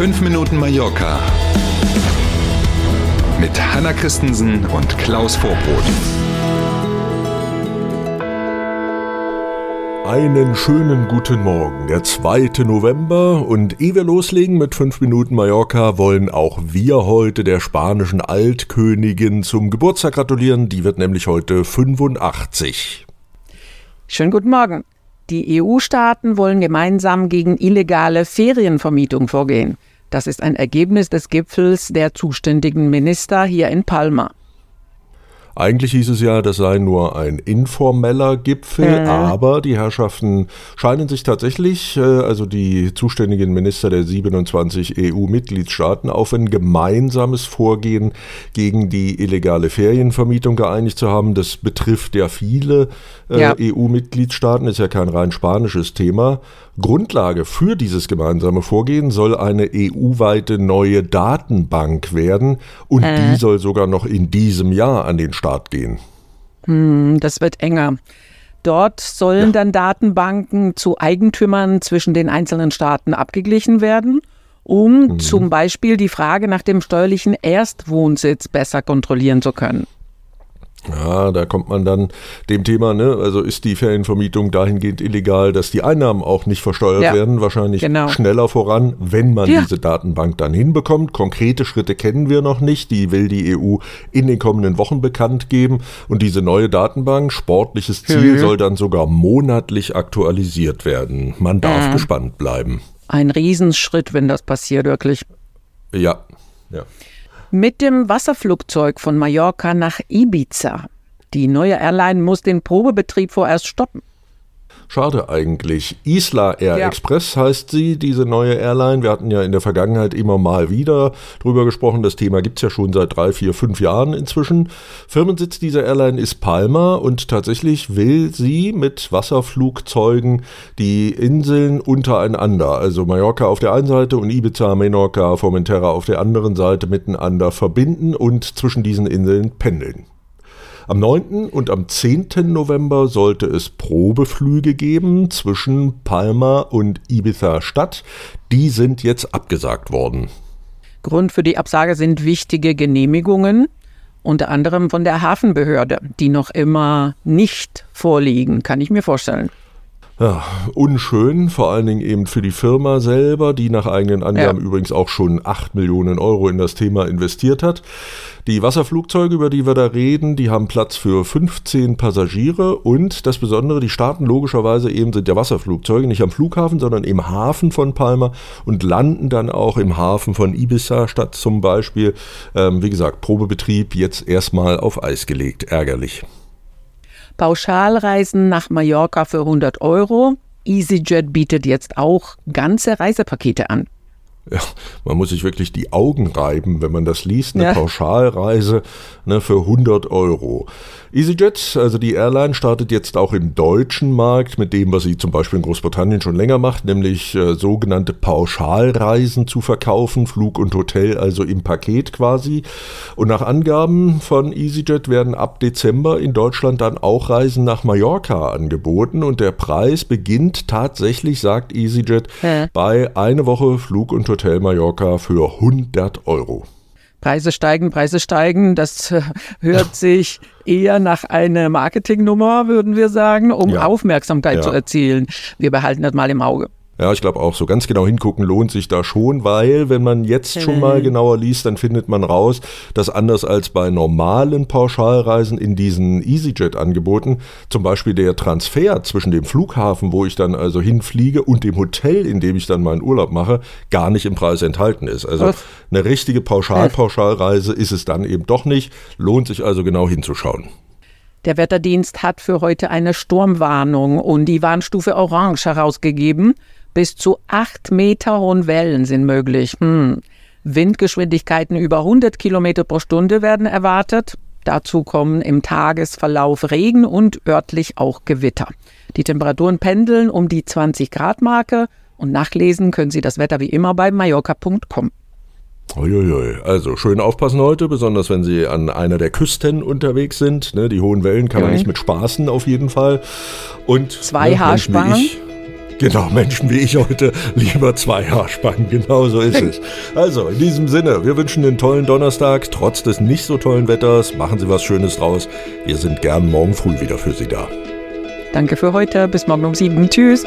5 Minuten Mallorca mit Hanna Christensen und Klaus Vorbrot. Einen schönen guten Morgen, der 2. November und ehe wir loslegen mit 5 Minuten Mallorca, wollen auch wir heute der spanischen Altkönigin zum Geburtstag gratulieren, die wird nämlich heute 85. Schönen guten Morgen. Die EU-Staaten wollen gemeinsam gegen illegale Ferienvermietung vorgehen. Das ist ein Ergebnis des Gipfels der zuständigen Minister hier in Palma. Eigentlich hieß es ja, das sei nur ein informeller Gipfel, mhm. aber die Herrschaften scheinen sich tatsächlich, äh, also die zuständigen Minister der 27 EU-Mitgliedstaaten, auf ein gemeinsames Vorgehen gegen die illegale Ferienvermietung geeinigt zu haben. Das betrifft ja viele äh, ja. EU-Mitgliedstaaten, ist ja kein rein spanisches Thema. Grundlage für dieses gemeinsame Vorgehen soll eine EU-weite neue Datenbank werden und äh. die soll sogar noch in diesem Jahr an den Start gehen. Hm, das wird enger. Dort sollen ja. dann Datenbanken zu Eigentümern zwischen den einzelnen Staaten abgeglichen werden, um mhm. zum Beispiel die Frage nach dem steuerlichen Erstwohnsitz besser kontrollieren zu können. Ja, da kommt man dann dem Thema, ne? Also ist die Ferienvermietung dahingehend illegal, dass die Einnahmen auch nicht versteuert ja, werden, wahrscheinlich genau. schneller voran, wenn man ja. diese Datenbank dann hinbekommt. Konkrete Schritte kennen wir noch nicht, die will die EU in den kommenden Wochen bekannt geben. Und diese neue Datenbank, sportliches Ziel, mhm. soll dann sogar monatlich aktualisiert werden. Man darf mhm. gespannt bleiben. Ein Riesenschritt, wenn das passiert, wirklich. Ja, ja mit dem Wasserflugzeug von Mallorca nach Ibiza. Die neue Airline muss den Probebetrieb vorerst stoppen. Schade eigentlich. Isla Air ja. Express heißt sie, diese neue Airline. Wir hatten ja in der Vergangenheit immer mal wieder drüber gesprochen. Das Thema gibt es ja schon seit drei, vier, fünf Jahren inzwischen. Firmensitz dieser Airline ist Palma und tatsächlich will sie mit Wasserflugzeugen die Inseln untereinander, also Mallorca auf der einen Seite und Ibiza, Menorca, Formentera auf der anderen Seite miteinander verbinden und zwischen diesen Inseln pendeln. Am 9. und am 10. November sollte es Probeflüge geben zwischen Palma und Ibiza Stadt. Die sind jetzt abgesagt worden. Grund für die Absage sind wichtige Genehmigungen, unter anderem von der Hafenbehörde, die noch immer nicht vorliegen, kann ich mir vorstellen ja, unschön, vor allen Dingen eben für die Firma selber, die nach eigenen Angaben ja. übrigens auch schon 8 Millionen Euro in das Thema investiert hat. Die Wasserflugzeuge, über die wir da reden, die haben Platz für 15 Passagiere und das Besondere, die starten logischerweise eben sind ja Wasserflugzeuge nicht am Flughafen, sondern im Hafen von Palma und landen dann auch im Hafen von Ibiza statt zum Beispiel, ähm, wie gesagt, Probebetrieb jetzt erstmal auf Eis gelegt. Ärgerlich. Pauschalreisen nach Mallorca für 100 Euro. EasyJet bietet jetzt auch ganze Reisepakete an. Ja, man muss sich wirklich die Augen reiben, wenn man das liest. Eine ja. Pauschalreise ne, für 100 Euro. EasyJet, also die Airline, startet jetzt auch im deutschen Markt mit dem, was sie zum Beispiel in Großbritannien schon länger macht, nämlich äh, sogenannte Pauschalreisen zu verkaufen, Flug und Hotel also im Paket quasi. Und nach Angaben von EasyJet werden ab Dezember in Deutschland dann auch Reisen nach Mallorca angeboten und der Preis beginnt tatsächlich, sagt EasyJet, ja. bei eine Woche Flug und Hotel Mallorca für 100 Euro. Preise steigen, Preise steigen. Das äh, hört sich eher nach einer Marketingnummer, würden wir sagen, um ja. Aufmerksamkeit ja. zu erzielen. Wir behalten das mal im Auge. Ja, ich glaube auch, so ganz genau hingucken lohnt sich da schon, weil wenn man jetzt schon mal genauer liest, dann findet man raus, dass anders als bei normalen Pauschalreisen in diesen EasyJet-Angeboten zum Beispiel der Transfer zwischen dem Flughafen, wo ich dann also hinfliege, und dem Hotel, in dem ich dann meinen Urlaub mache, gar nicht im Preis enthalten ist. Also eine richtige Pauschal-Pauschalreise ist es dann eben doch nicht. Lohnt sich also genau hinzuschauen. Der Wetterdienst hat für heute eine Sturmwarnung und die Warnstufe Orange herausgegeben. Bis zu acht Meter hohen Wellen sind möglich. Hm. Windgeschwindigkeiten über 100 Kilometer pro Stunde werden erwartet. Dazu kommen im Tagesverlauf Regen und örtlich auch Gewitter. Die Temperaturen pendeln um die 20 Grad Marke und nachlesen können Sie das Wetter wie immer bei mallorca.com. Uiuiui. Also schön aufpassen heute, besonders wenn Sie an einer der Küsten unterwegs sind. Ne, die hohen Wellen kann man nicht mit spaßen auf jeden Fall. Und zwei ne, Haarspangen. Genau, Menschen wie ich heute lieber zwei Haarspangen. Genau so ist es. Also, in diesem Sinne, wir wünschen einen tollen Donnerstag, trotz des nicht so tollen Wetters. Machen Sie was Schönes draus. Wir sind gern morgen früh wieder für Sie da. Danke für heute. Bis morgen um sieben. Tschüss.